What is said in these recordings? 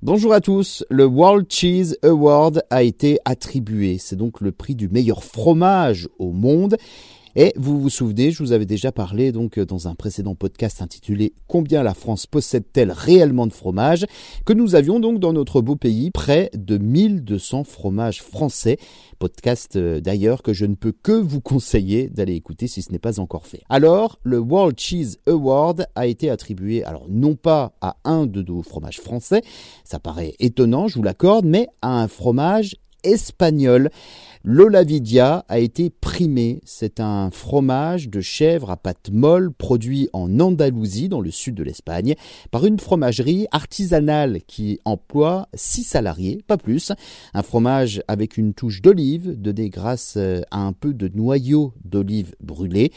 Bonjour à tous, le World Cheese Award a été attribué. C'est donc le prix du meilleur fromage au monde. Et vous vous souvenez, je vous avais déjà parlé donc dans un précédent podcast intitulé Combien la France possède-t-elle réellement de fromage que nous avions donc dans notre beau pays près de 1200 fromages français. Podcast euh, d'ailleurs que je ne peux que vous conseiller d'aller écouter si ce n'est pas encore fait. Alors, le World Cheese Award a été attribué, alors non pas à un de nos fromages français, ça paraît étonnant, je vous l'accorde, mais à un fromage espagnol. L'Olavidia a été primé. C'est un fromage de chèvre à pâte molle produit en Andalousie, dans le sud de l'Espagne, par une fromagerie artisanale qui emploie six salariés, pas plus. Un fromage avec une touche d'olive, donné grâce à un peu de noyau d'olive brûlée.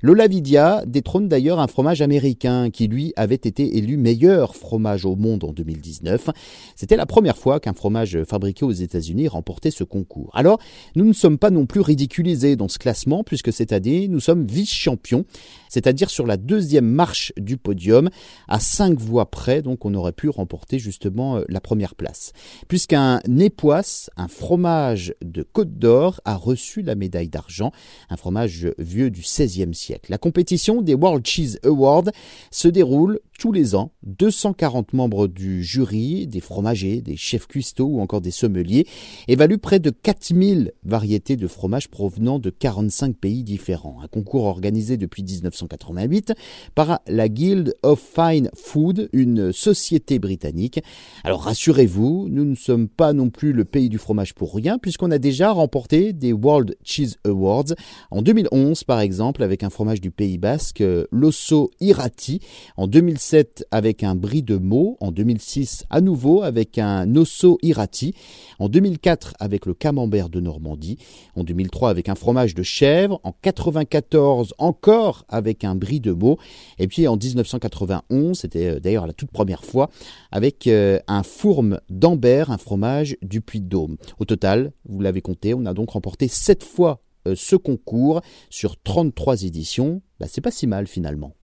L'Olavidia détrône d'ailleurs un fromage américain qui lui avait été élu meilleur fromage au monde en 2019. C'était la première fois qu'un fromage fabriqué aux États-Unis remportait ce concours. Alors, nous ne sommes pas non plus ridiculisés dans ce classement puisque cette année, nous sommes vice-champions, c'est-à-dire sur la deuxième marche du podium, à cinq voix près, donc on aurait pu remporter justement euh, la première place. Puisqu'un époisse, un fromage de Côte d'Or, a reçu la médaille d'argent, un fromage vieux du XVIe siècle. La compétition des World Cheese Awards se déroule tous les ans. 240 membres du jury, des fromagers, des chefs cuistots ou encore des sommeliers évaluent près de 4000 variétés de fromages provenant de 45 pays différents. Un concours organisé depuis 1988 par la Guild of Fine Food, une société britannique. Alors rassurez-vous, nous ne sommes pas non plus le pays du fromage pour rien puisqu'on a déjà remporté des World Cheese Awards en 2011 par exemple avec un fromage du Pays Basque, l'Osso Irati, en 2007 avec un brie de Meaux, en 2006 à nouveau avec un Osso Irati, en 2004 avec le camembert de Normandie, en 2003 avec un fromage de chèvre, en 94 encore avec un brie de Meaux, et puis en 1991, c'était euh, d'ailleurs la toute première fois, avec euh, un fourme d'Ambert, un fromage du Puy-de-Dôme. Au total, vous l'avez compté, on a donc remporté 7 fois euh, ce concours sur 33 éditions, bah, c'est pas si mal finalement.